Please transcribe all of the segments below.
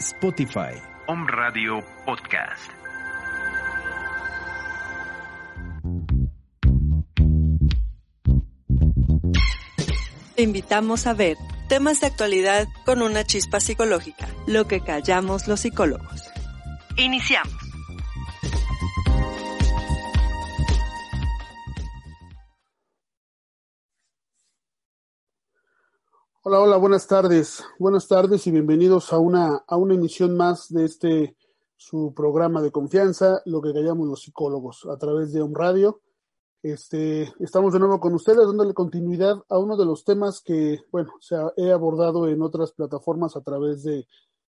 Spotify. Om Radio Podcast. Te invitamos a ver temas de actualidad con una chispa psicológica, lo que callamos los psicólogos. Iniciamos. Hola, hola, buenas tardes. Buenas tardes y bienvenidos a una, a una emisión más de este su programa de confianza, lo que callamos los psicólogos, a través de un radio. Este, estamos de nuevo con ustedes dándole continuidad a uno de los temas que, bueno, se ha, he abordado en otras plataformas a través de,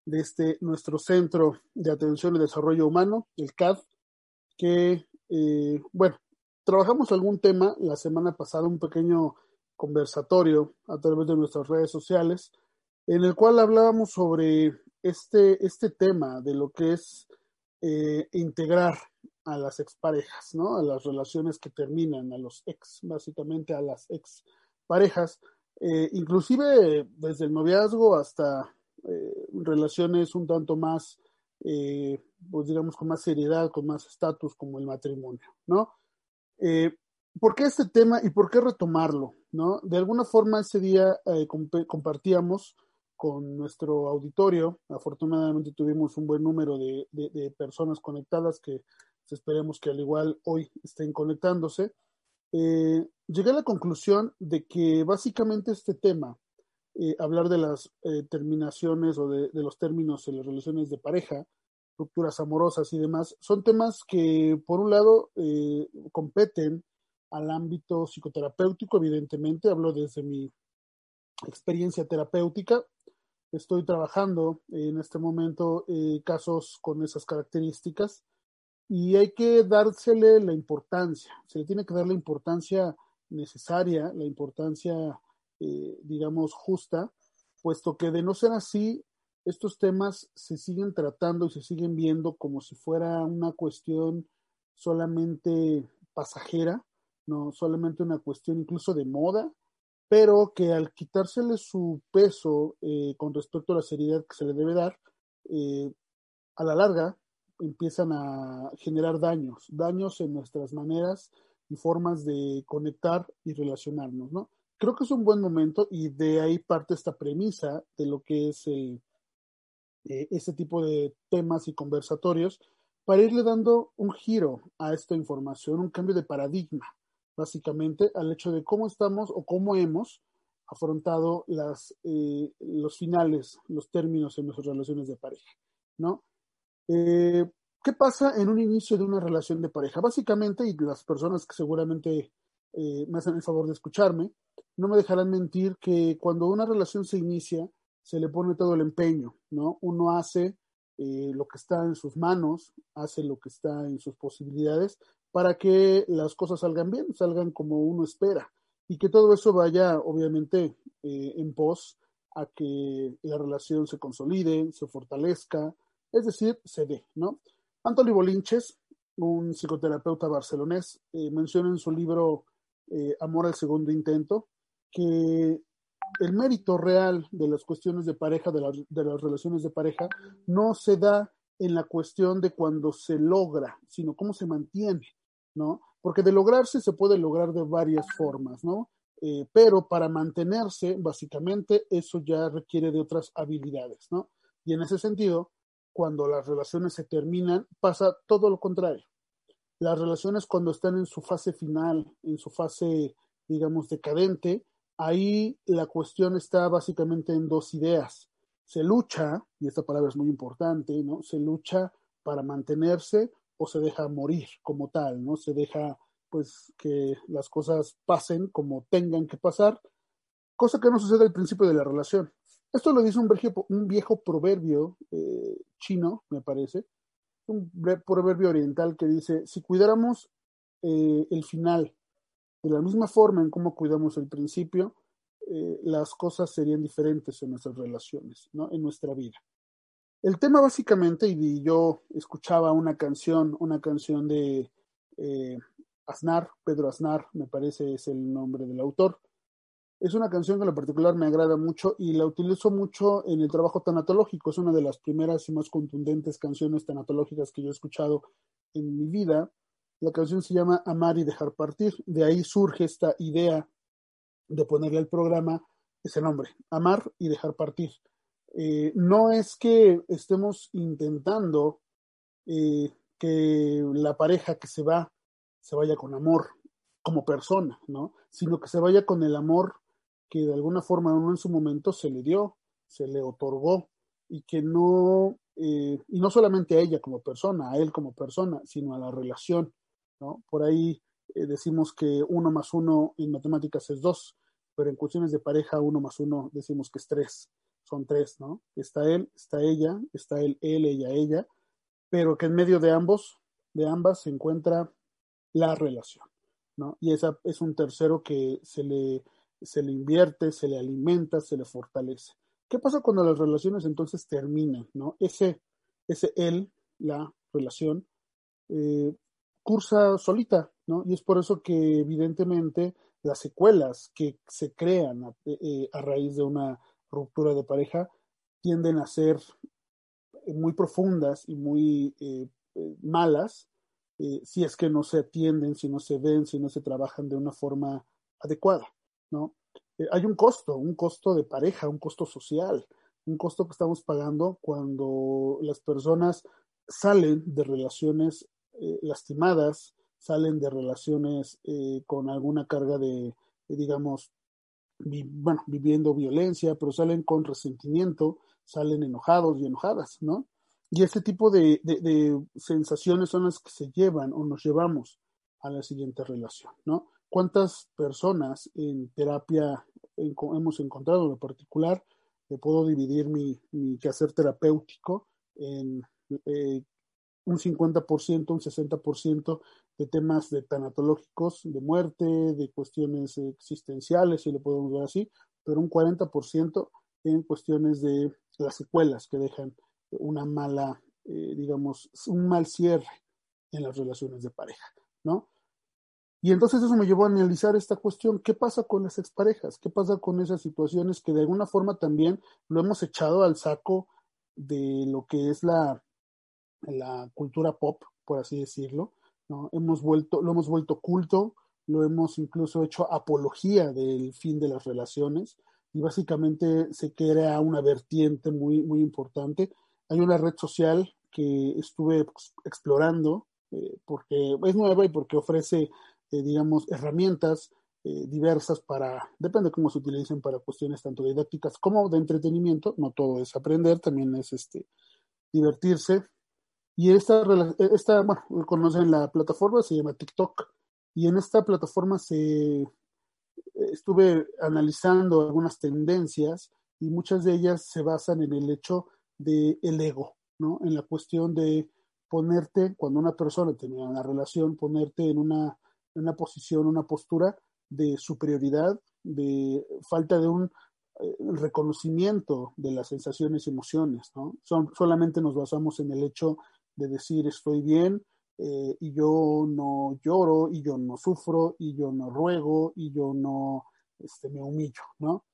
de este nuestro Centro de Atención y Desarrollo Humano, el CAD, que, eh, bueno, trabajamos algún tema la semana pasada, un pequeño conversatorio a través de nuestras redes sociales, en el cual hablábamos sobre este, este tema de lo que es eh, integrar a las exparejas, ¿no? A las relaciones que terminan, a los ex, básicamente a las ex parejas, eh, inclusive desde el noviazgo hasta eh, relaciones un tanto más, eh, pues digamos, con más seriedad, con más estatus, como el matrimonio, ¿no? ¿Por qué este tema y por qué retomarlo? ¿no? De alguna forma ese día eh, comp compartíamos con nuestro auditorio, afortunadamente tuvimos un buen número de personas conectadas que esperemos que al igual hoy estén conectándose. Eh, llegué a la conclusión de que básicamente este tema, eh, hablar de las eh, terminaciones o de, de, los términos en las relaciones de pareja, rupturas amorosas y demás, son temas que por un lado competen al ámbito psicoterapéutico, evidentemente, hablo desde mi experiencia terapéutica. Estoy trabajando en este momento eh, casos con esas características y hay que dársele la importancia, se le tiene que dar la importancia necesaria, la importancia, eh, digamos, justa, puesto que de no ser así, estos temas se siguen tratando y se siguen viendo como si fuera una cuestión solamente pasajera, no solamente una cuestión incluso de moda, pero que al quitársele su peso eh, con respecto a la seriedad que se le debe dar, eh, a la larga empiezan a generar daños, daños en nuestras maneras y formas de conectar y relacionarnos, ¿no? Creo que es un buen momento y de ahí parte esta premisa de lo que es el, eh, este tipo de temas y conversatorios para irle dando un giro a esta información, un cambio de paradigma, básicamente, al hecho de cómo estamos o cómo hemos afrontado las, eh, los finales, los términos en nuestras relaciones de pareja, ¿no? Eh, ¿Qué pasa en un inicio de una relación de pareja? Básicamente, y las personas que seguramente eh, me hacen el favor de escucharme, no me dejarán mentir que cuando una relación se inicia, se le pone todo el empeño, ¿no? Uno hace lo que está en sus manos, hace lo que está en sus posibilidades para que las cosas salgan bien, salgan como uno espera y que todo eso vaya, obviamente, eh, en pos a que la relación se consolide, se fortalezca, es decir, se dé, ¿no? Anthony Bolinches, un psicoterapeuta barcelonés, eh, menciona en su libro eh, Amor al segundo intento que el mérito real de las cuestiones de pareja, de, la, de, las relaciones de pareja, no se da en la cuestión de cuando se logra, sino cómo se mantiene, ¿no? Porque de lograrse se puede lograr de varias formas, ¿no? Eh, pero para mantenerse, básicamente, eso ya requiere de otras habilidades, ¿no? Y en ese sentido, cuando las relaciones se terminan, pasa todo lo contrario. Las relaciones cuando están en su fase final, en su fase, digamos, decadente, ahí la cuestión está básicamente en dos ideas. Se lucha, y esta palabra es muy importante, ¿no? Se lucha para mantenerse o se deja morir como tal, ¿no? Se deja pues que las cosas pasen como tengan que pasar, cosa que no sucede al principio de la relación. Esto lo dice un viejo, un viejo proverbio eh, chino, me parece, un proverbio oriental que dice, si cuidáramos eh, el final de la misma forma en cómo cuidamos el principio, eh, las cosas serían diferentes en nuestras relaciones, ¿no? en nuestra vida. El tema básicamente, y yo escuchaba una canción, una canción de eh, Aznar, Pedro Aznar, me parece es el nombre del autor, Es una canción que en lo particular me agrada mucho y la utilizo mucho en el trabajo tanatológico. Es una de las primeras y más contundentes canciones tanatológicas que yo he escuchado en mi vida. La canción se llama Amar y dejar partir. De ahí surge esta idea de ponerle al programa ese nombre, Amar y dejar partir. Eh, no es que estemos intentando eh, que la pareja que se va se vaya con amor como persona, ¿no? Sino que se vaya con el amor que de alguna forma uno en su momento se le dio, se le otorgó y que no, eh, y no solamente a ella como persona, a él como persona, sino a la relación, ¿no? Por ahí eh, decimos que uno más uno en matemáticas es dos, pero en cuestiones de pareja uno más uno decimos que es tres, son tres, ¿no? Está él, está ella, está él, él, ella, ella, pero que en medio de ambos, de ambas se encuentra la relación, ¿no? Y esa es un tercero que se le se le invierte, se le alimenta, se le fortalece. ¿Qué pasa cuando las relaciones entonces terminan? ¿no? Ese, ese él, la relación, eh, cursa solita, ¿no? Y es por eso que evidentemente las secuelas que se crean a, eh, a raíz de una ruptura de pareja tienden a ser muy profundas y muy eh, eh malas eh, si es que no se atienden, si no se ven, si no se trabajan de una forma adecuada. ¿no? Eh, hay un costo, un costo de pareja, un costo social, un costo que estamos pagando cuando las personas salen de relaciones eh, lastimadas, salen de relaciones eh, con alguna carga de, digamos, bueno, viviendo violencia, pero salen con resentimiento, salen enojados y enojadas, ¿no? Y este tipo de sensaciones son las que se llevan o nos llevamos a la siguiente relación, ¿no? cuántas personas en terapia hemos encontrado en lo particular. puedo dividir mi, mi, quehacer terapéutico en eh, un 50%, un 60% de temas de tanatológicos, de muerte, de cuestiones existenciales, si lo podemos ver así, pero un 40% en cuestiones de las secuelas que dejan una mala, eh, digamos, un mal cierre en las relaciones de pareja, ¿no? Y entonces eso me llevó a analizar esta cuestión, ¿qué pasa con las exparejas? ¿Qué pasa con esas situaciones que de alguna forma también lo hemos echado al saco de lo que es la, la cultura pop, por así decirlo? ¿No? Hemos vuelto, lo hemos vuelto culto, lo hemos incluso hecho apología del fin de las relaciones y básicamente se crea una vertiente muy, muy importante. Hay una red social que estuve pues, explorando eh, porque es nueva y porque ofrece eh, digamos, herramientas eh, diversas para, depende cómo se utilicen para cuestiones tanto didácticas como de entretenimiento, no todo es aprender, también es este divertirse. Y esta, esta bueno, conocen la plataforma, se llama TikTok, y en esta plataforma se estuve analizando algunas tendencias y muchas de ellas se basan en el hecho de el ego, ¿no? En la cuestión de ponerte, cuando una persona tenía una relación, ponerte en una una posición, una postura de superioridad, de falta de un eh, reconocimiento de las sensaciones y emociones, ¿no? Son, solamente nos basamos en el hecho de decir estoy bien eh, y yo no lloro y yo no sufro y yo no ruego y yo no este, me humillo, ¿no?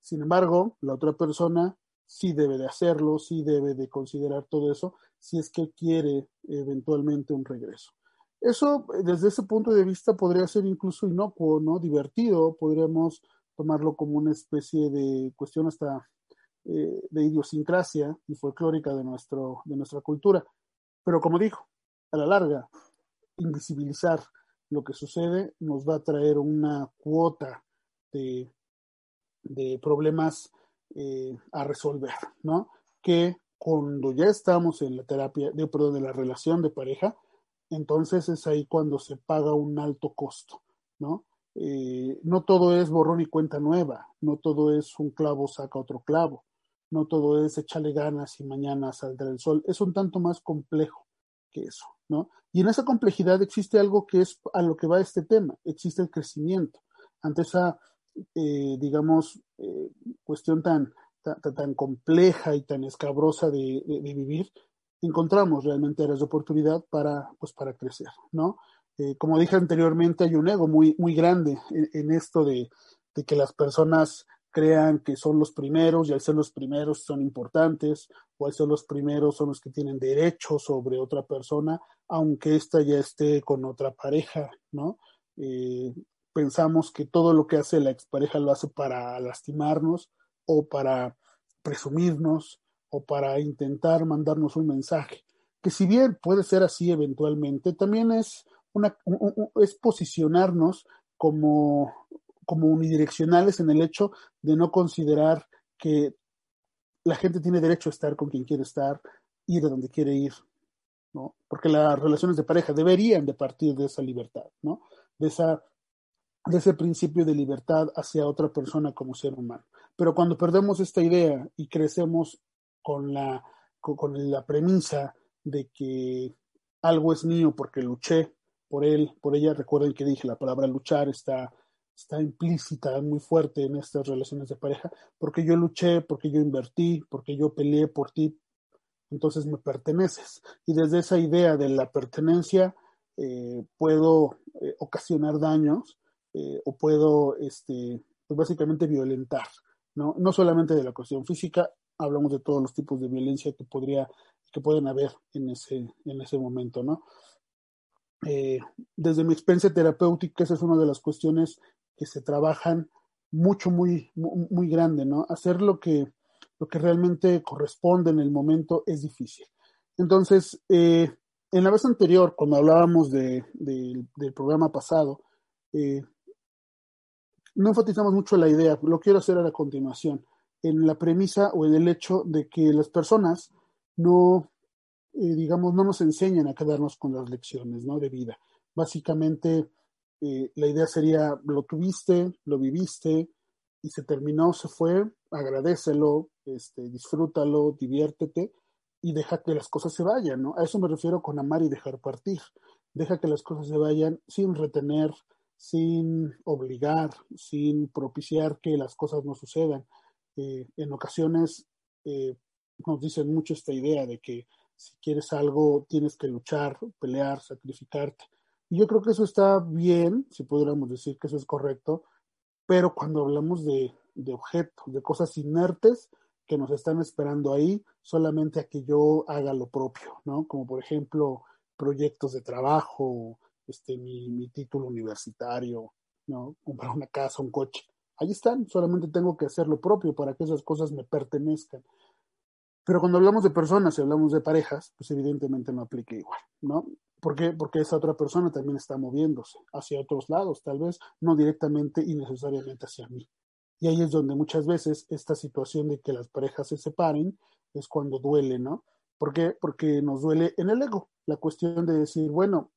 Sin embargo, la otra persona sí debe de hacerlo, sí debe de considerar todo eso si es que quiere eventualmente un regreso. Eso, desde ese punto de vista, podría ser incluso inocuo, ¿no? Divertido, podríamos tomarlo como una especie de cuestión hasta eh, de idiosincrasia y folclórica de, nuestro, de nuestra cultura. Pero como dijo, a la larga, invisibilizar lo que sucede nos va a traer una cuota de, problemas eh, a resolver, ¿no? Que cuando ya estamos en la terapia, de, perdón, de la relación de pareja, entonces es ahí cuando se paga un alto costo, ¿no? Eh, no todo es borrón y cuenta nueva, no todo es un clavo saca otro clavo, no todo es echarle ganas y mañana saldrá el sol, es un tanto más complejo que eso, ¿no? Y en esa complejidad existe algo que es a lo que va este tema, existe el crecimiento. Ante esa, eh, digamos, eh, cuestión tan, tan, tan, compleja y tan escabrosa de, vivir, encontramos realmente áreas de oportunidad para, pues, para crecer, ¿no? Eh, como dije anteriormente, hay un ego muy, muy grande en, en esto de, de que las personas crean que son los primeros y al ser los primeros son importantes o al ser los primeros son los que tienen derecho sobre otra persona, aunque ésta ya esté con otra pareja, ¿no? Eh, pensamos que todo lo que hace la expareja lo hace para lastimarnos o para presumirnos o para intentar mandarnos un mensaje, que si bien puede ser así eventualmente, también es, una, es posicionarnos como, como unidireccionales en el hecho de no considerar que la gente tiene derecho a estar con quien quiere estar, ir a donde quiere ir, ¿no? Porque las relaciones de pareja deberían de partir de esa libertad, ¿no? De esa de ese principio de libertad hacia otra persona como ser humano. Pero cuando perdemos esta idea y crecemos con la, con, la premisa de que algo es mío porque luché por él, por ella, recuerden que dije, la palabra luchar está, está implícita muy fuerte en estas relaciones de pareja, porque yo luché, porque yo invertí, porque yo peleé por ti, entonces me perteneces. Y desde esa idea de la pertenencia eh, puedo eh, ocasionar daños eh, o puedo, este, pues básicamente violentar, ¿no? No solamente de la cuestión física, hablamos de todos los tipos de violencia que podría, que pueden haber en ese, en ese momento, ¿no? Eh, desde mi experiencia terapéutica, esa es una de las cuestiones que se trabajan mucho, muy, muy, grande, ¿no? Hacer lo que, lo que realmente corresponde en el momento es difícil. Entonces, eh, en la vez anterior, cuando hablábamos de, del programa pasado, eh, no enfatizamos mucho la idea, lo quiero hacer a la continuación, en la premisa o en el hecho de que las personas no, eh, digamos, no nos enseñan a quedarnos con las lecciones ¿no? de vida. Básicamente, eh, la idea sería, lo tuviste, lo viviste y se terminó, se fue, agradecelo, este, disfrútalo, diviértete y deja que las cosas se vayan, ¿no? A eso me refiero con amar y dejar partir. Deja que las cosas se vayan sin retener, sin obligar, sin propiciar que las cosas no sucedan. Eh, en ocasiones eh, nos dicen mucho esta idea de que si quieres algo tienes que luchar, pelear, sacrificarte. Y yo creo que eso está bien, si pudiéramos decir que eso es correcto, pero cuando hablamos de, de objetos, de cosas inertes que nos están esperando ahí, solamente a que yo haga lo propio, ¿no? Como por ejemplo proyectos de trabajo, este, mi, mi título universitario, ¿no? Comprar una casa, un coche. Ahí están, solamente tengo que hacer lo propio para que esas cosas me pertenezcan. Pero cuando hablamos de personas y hablamos de parejas, pues evidentemente no aplica igual, ¿no? ¿Por qué? Porque esa otra persona también está moviéndose hacia otros lados, tal vez no directamente y necesariamente hacia mí. Y ahí es donde muchas veces esta situación de que las parejas se separen es cuando duele, ¿no? ¿Por qué? Porque nos duele en el ego. La cuestión de decir, bueno,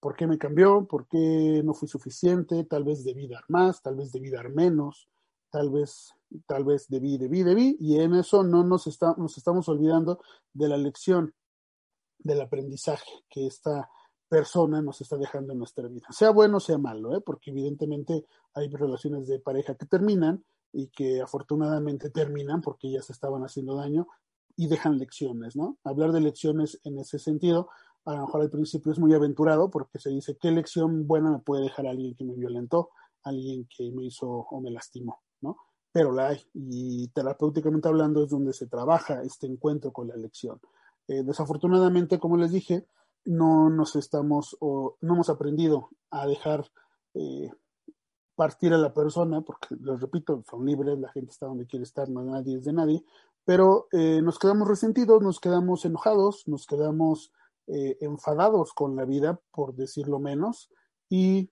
¿Por qué me cambió? ¿Por qué no fui suficiente? Tal vez debí dar más, tal vez debí dar menos, tal vez, tal vez debí, debí, debí, y en eso no nos, está, nos estamos olvidando de la lección, del aprendizaje que esta persona nos está dejando en nuestra vida, sea bueno, sea malo, ¿eh? porque evidentemente hay relaciones de pareja que terminan y que afortunadamente terminan porque ya se estaban haciendo daño y dejan lecciones, ¿no? Hablar de lecciones en ese sentido a lo mejor al principio es muy aventurado porque se dice, ¿qué lección buena me puede dejar alguien que me violentó, alguien que me hizo o me lastimó? ¿no? Pero la hay, y terapéuticamente hablando es donde se trabaja este encuentro con la lección. Eh, desafortunadamente, como les dije, no nos estamos o no hemos aprendido a dejar eh, partir a la persona, porque les repito, son libres, la gente está donde quiere estar, no nadie es de nadie, pero eh, nos quedamos resentidos, nos quedamos enojados, nos quedamos eh, enfadados con la vida, por decirlo menos, y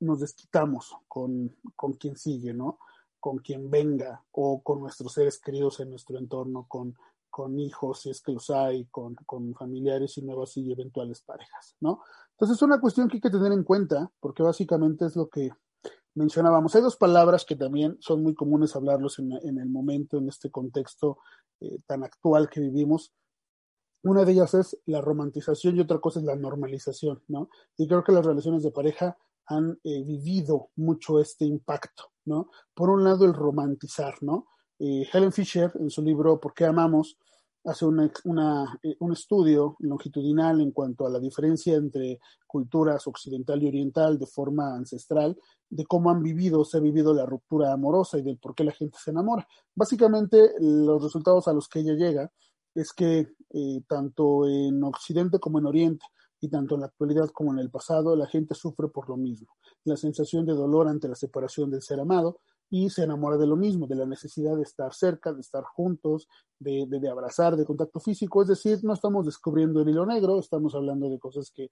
nos desquitamos con, con quien sigue, ¿no? Con quien venga, o con nuestros seres queridos en nuestro entorno, con, con hijos, si es que los hay, con, con familiares y nuevas y eventuales parejas, ¿no? Entonces es una cuestión que hay que tener en cuenta, porque básicamente es lo que mencionábamos. Hay dos palabras que también son muy comunes hablarlos en, en el momento, en este contexto eh, tan actual que vivimos, una de ellas es la romantización y otra cosa es la normalización, ¿no? Y creo que las relaciones de pareja han eh, vivido mucho este impacto, ¿no? Por un lado, el romantizar, ¿no? Eh, Helen Fisher, en su libro ¿Por qué amamos?, hace eh, un estudio longitudinal en cuanto a la diferencia entre culturas occidental y oriental de forma ancestral, de cómo han vivido, se ha vivido la ruptura amorosa y del por qué la gente se enamora. Básicamente, los resultados a los que ella llega es que eh, tanto en Occidente como en Oriente, y tanto en la actualidad como en el pasado, la gente sufre por lo mismo, la sensación de dolor ante la separación del ser amado, y se enamora de lo mismo, de la necesidad de estar cerca, de estar juntos, de, de, abrazar, de contacto físico. Es decir, no estamos descubriendo el hilo negro, estamos hablando de cosas que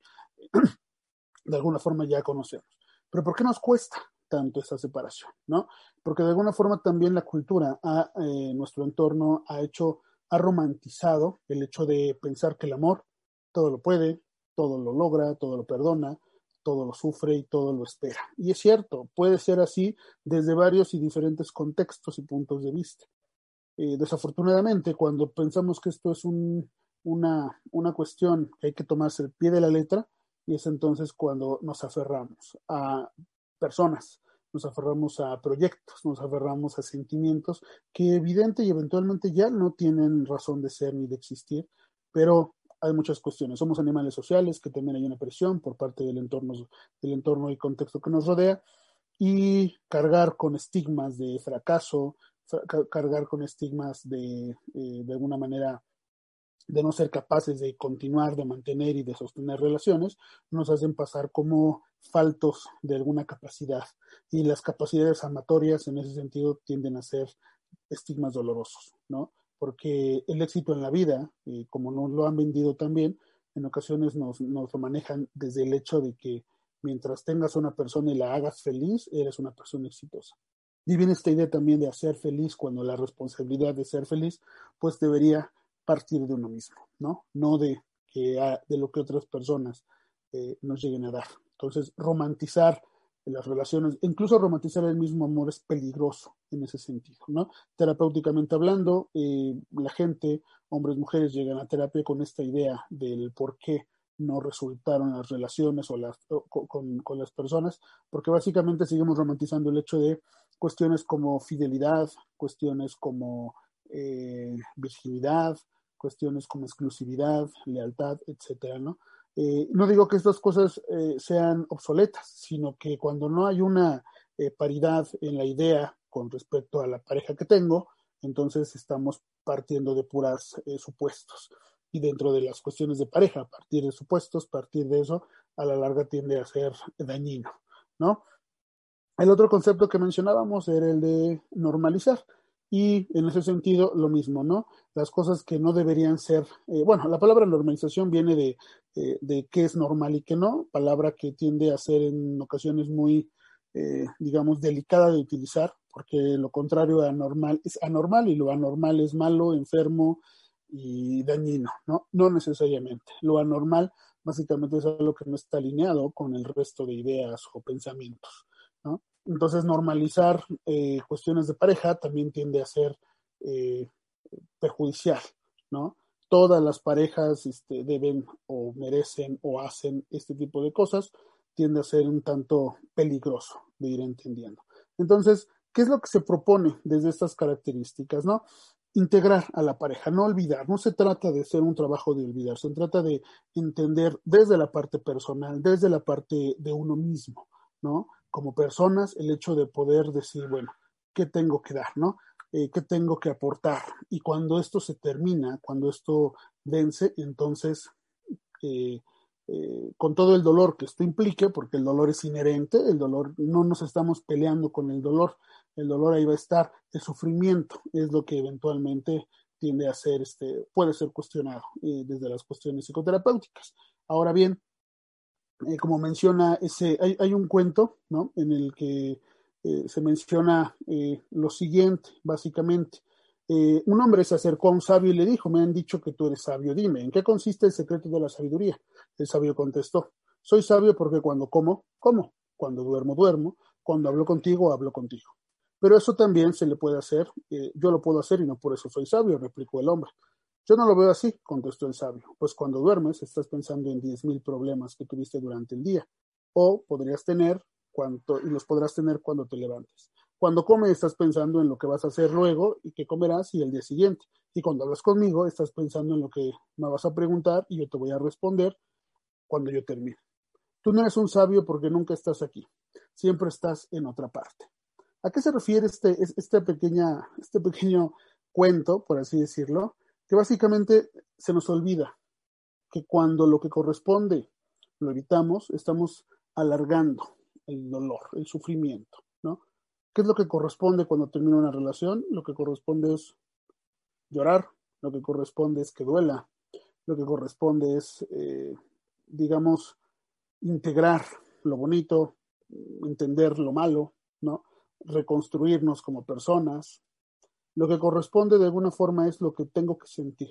de alguna forma ya conocemos. Pero ¿por qué nos cuesta tanto esa separación? ¿no? Porque de alguna forma también la cultura, a, eh, nuestro entorno, ha hecho, ha romantizado el hecho de pensar que el amor todo lo puede, todo lo logra, todo lo perdona, todo lo sufre y todo lo espera. Y es cierto, puede ser así desde varios y diferentes contextos y puntos de vista. Eh, desafortunadamente, cuando pensamos que esto es un, una, una cuestión que hay que tomarse el pie de la letra, y es entonces cuando nos aferramos a personas, nos aferramos a proyectos, nos aferramos a sentimientos que evidente y eventualmente ya no tienen razón de ser ni de existir, pero hay muchas cuestiones. Somos animales sociales, que también hay una presión por parte del entorno, del entorno y contexto que nos rodea, y cargar con estigmas de fracaso, cargar con estigmas de, eh, de alguna manera, de no ser capaces de continuar, de mantener y de sostener relaciones, nos hacen pasar como faltos de alguna capacidad. Y las capacidades amatorias en ese sentido tienden a ser estigmas dolorosos, ¿no? Porque el éxito en la vida, eh, como nos lo han vendido también, en ocasiones nos, lo manejan desde el hecho de que mientras tengas una persona y la hagas feliz, eres una persona exitosa. Y viene esta idea también de hacer feliz cuando la responsabilidad de ser feliz, pues debería partir de uno mismo, ¿no? No de, que, de lo que otras personas eh, nos lleguen a dar. Entonces, romantizar las relaciones, incluso romantizar el mismo amor es peligroso en ese sentido, ¿no? Terapéuticamente hablando, eh, la gente, hombres, mujeres, llegan a terapia con esta idea del por qué no resultaron las relaciones o las, con, con, las personas, porque básicamente seguimos romantizando el hecho de cuestiones como fidelidad, cuestiones como eh, virginidad, cuestiones como exclusividad, lealtad, etcétera, ¿no? Eh, no digo que estas cosas eh, sean obsoletas, sino que cuando no hay una eh, paridad en la idea con respecto a la pareja que tengo, entonces estamos partiendo de puras supuestos. Y dentro de las cuestiones de pareja, partir de supuestos, partir de eso, a la larga tiende a ser dañino, ¿no? El otro concepto que mencionábamos era el de normalizar. Y en ese sentido, lo mismo, ¿no? Las cosas que no deberían ser, eh, bueno, la palabra normalización viene de, eh, de qué es normal y qué no, palabra que tiende a ser en ocasiones muy, eh, digamos, delicada de utilizar, porque lo contrario a anormal es anormal y lo anormal es malo, enfermo y dañino, ¿no? No necesariamente. Lo anormal básicamente es algo que no está alineado con el resto de ideas o pensamientos, ¿no? Entonces, normalizar eh, cuestiones de pareja también tiende a ser eh, perjudicial, ¿no? Todas las parejas este, deben o merecen o hacen este tipo de cosas, tiende a ser un tanto peligroso de ir entendiendo. Entonces, ¿qué es lo que se propone desde estas características, no? Integrar a la pareja, no olvidar, no se trata de ser un trabajo de olvidar, se trata de entender desde la parte personal, desde la parte de uno mismo, ¿no? Como personas el hecho de poder decir, bueno, ¿qué tengo que dar, no? Eh, ¿Qué tengo que aportar? Y cuando esto se termina, cuando esto vence, entonces, eh, eh, con todo el dolor que esto implique, porque el dolor es inherente, el dolor, no nos estamos peleando con el dolor, el dolor ahí va a estar, el sufrimiento es lo que eventualmente tiende a ser, este, puede ser cuestionado desde las cuestiones psicoterapéuticas. Ahora bien, eh, como menciona ese, hay, un cuento, ¿no? En el que eh, se menciona eh, lo siguiente, básicamente. un hombre se acercó a un sabio y le dijo, me han dicho que tú eres sabio, dime, ¿en qué consiste el secreto de la sabiduría? El sabio contestó, soy sabio porque cuando como, como, cuando duermo, duermo, cuando hablo contigo, hablo contigo. Pero eso también se le puede hacer, yo lo puedo hacer y no por eso soy sabio, replicó el hombre. Yo no lo veo así, contestó el sabio, pues cuando duermes estás pensando en diez mil problemas que tuviste durante el día, o podrías tener cuanto, y los podrás tener cuando te levantes. Cuando comes estás pensando en lo que vas a hacer luego y qué comerás y el día siguiente, Y cuando hablas conmigo, estás pensando en lo que me vas a preguntar y yo te voy a responder cuando yo termine. Tú no eres un sabio porque nunca estás aquí, siempre estás en otra parte. ¿A qué se refiere este, este, pequeña, este pequeño cuento, por así decirlo? Que básicamente se nos olvida que cuando lo que corresponde lo evitamos, estamos alargando el dolor, el sufrimiento, ¿no? ¿Qué es lo que corresponde cuando termina una relación? Lo que corresponde es llorar, lo que corresponde es que duela, lo que corresponde es, eh, digamos, integrar lo bonito, entender lo malo, ¿no? Reconstruirnos como personas. Lo que corresponde de alguna forma es lo que tengo que sentir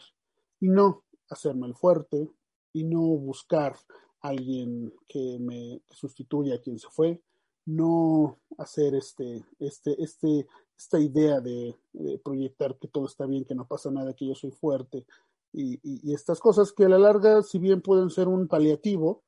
y no hacerme el fuerte y no buscar a alguien que me sustituya a quien se fue, no hacer este, este, este, esta idea de, proyectar que todo está bien, que no pasa nada, que yo soy fuerte y, y, estas cosas que a la larga, si bien pueden ser un paliativo,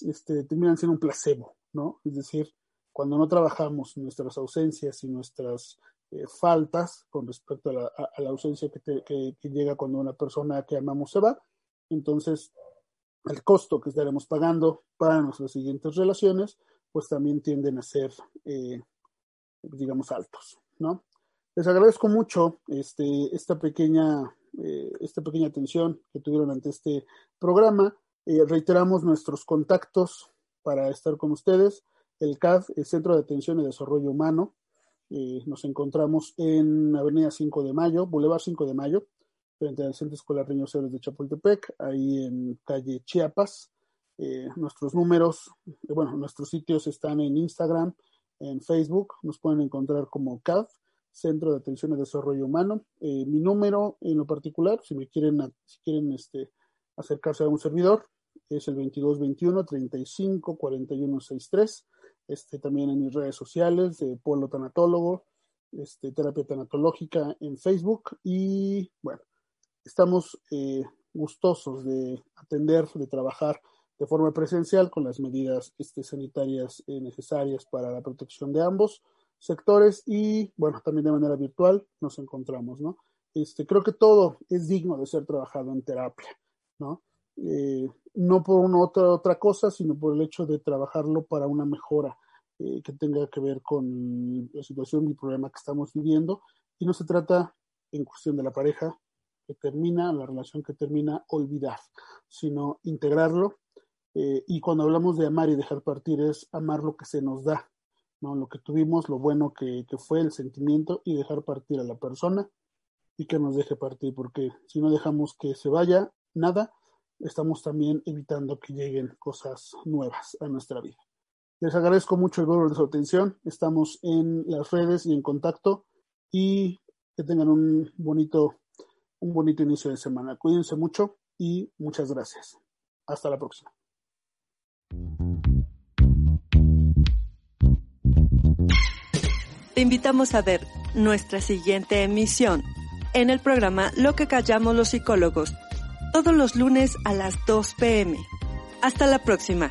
este, terminan siendo un placebo, ¿no? Es decir, cuando no trabajamos nuestras ausencias y nuestras eh, faltas con respecto a la, ausencia que, te, llega cuando una persona que amamos se va, entonces el costo que estaremos pagando para nuestras siguientes relaciones, pues también tienden a ser, eh, digamos, altos, ¿no? Les agradezco mucho este, esta, pequeña, eh, esta pequeña atención que tuvieron ante este programa. Reiteramos nuestros contactos para estar con ustedes. El CAD, el Centro de Atención y Desarrollo Humano. Nos encontramos en Avenida 5 de Mayo, Boulevard 5 de Mayo, frente al Centro Escolar Reño Ceres de Chapultepec, ahí en calle Chiapas. Eh, nuestros números, eh, bueno, nuestros sitios están en Instagram, en Facebook, nos pueden encontrar como CAD, Centro de Atención y Desarrollo Humano. Eh, mi número en lo particular, si me quieren, si quieren este, acercarse a un servidor, es el 2221 35 41 63. Este, también en mis redes sociales de Pueblo Tanatólogo, este, terapia tanatológica en Facebook y bueno, estamos eh, gustosos de atender, de trabajar de forma presencial con las medidas este, sanitarias eh, necesarias para la protección de ambos sectores y, bueno, también de manera virtual nos encontramos, ¿no? Este, creo que todo es digno de ser trabajado en terapia, ¿no? Eh, no por una otra, otra cosa, sino por el hecho de trabajarlo para una mejora que tenga que ver con la situación y problema que estamos viviendo. Y no se trata en cuestión de la pareja, que termina, la relación que termina, olvidar, sino integrarlo. Eh, y cuando hablamos de amar y dejar partir es amar lo que se nos da, ¿no? lo que tuvimos, lo bueno que, que fue el sentimiento y dejar partir a la persona y que nos deje partir, porque si no dejamos que se vaya nada, estamos también evitando que lleguen cosas nuevas a nuestra vida. Les agradezco mucho el valor de su atención. Estamos en las redes y en contacto y que tengan un bonito un bonito inicio de semana. Cuídense mucho y muchas gracias. Hasta la próxima. Te invitamos a ver nuestra siguiente emisión en el programa Lo que callamos los psicólogos, todos los lunes a las 2 pm. Hasta la próxima.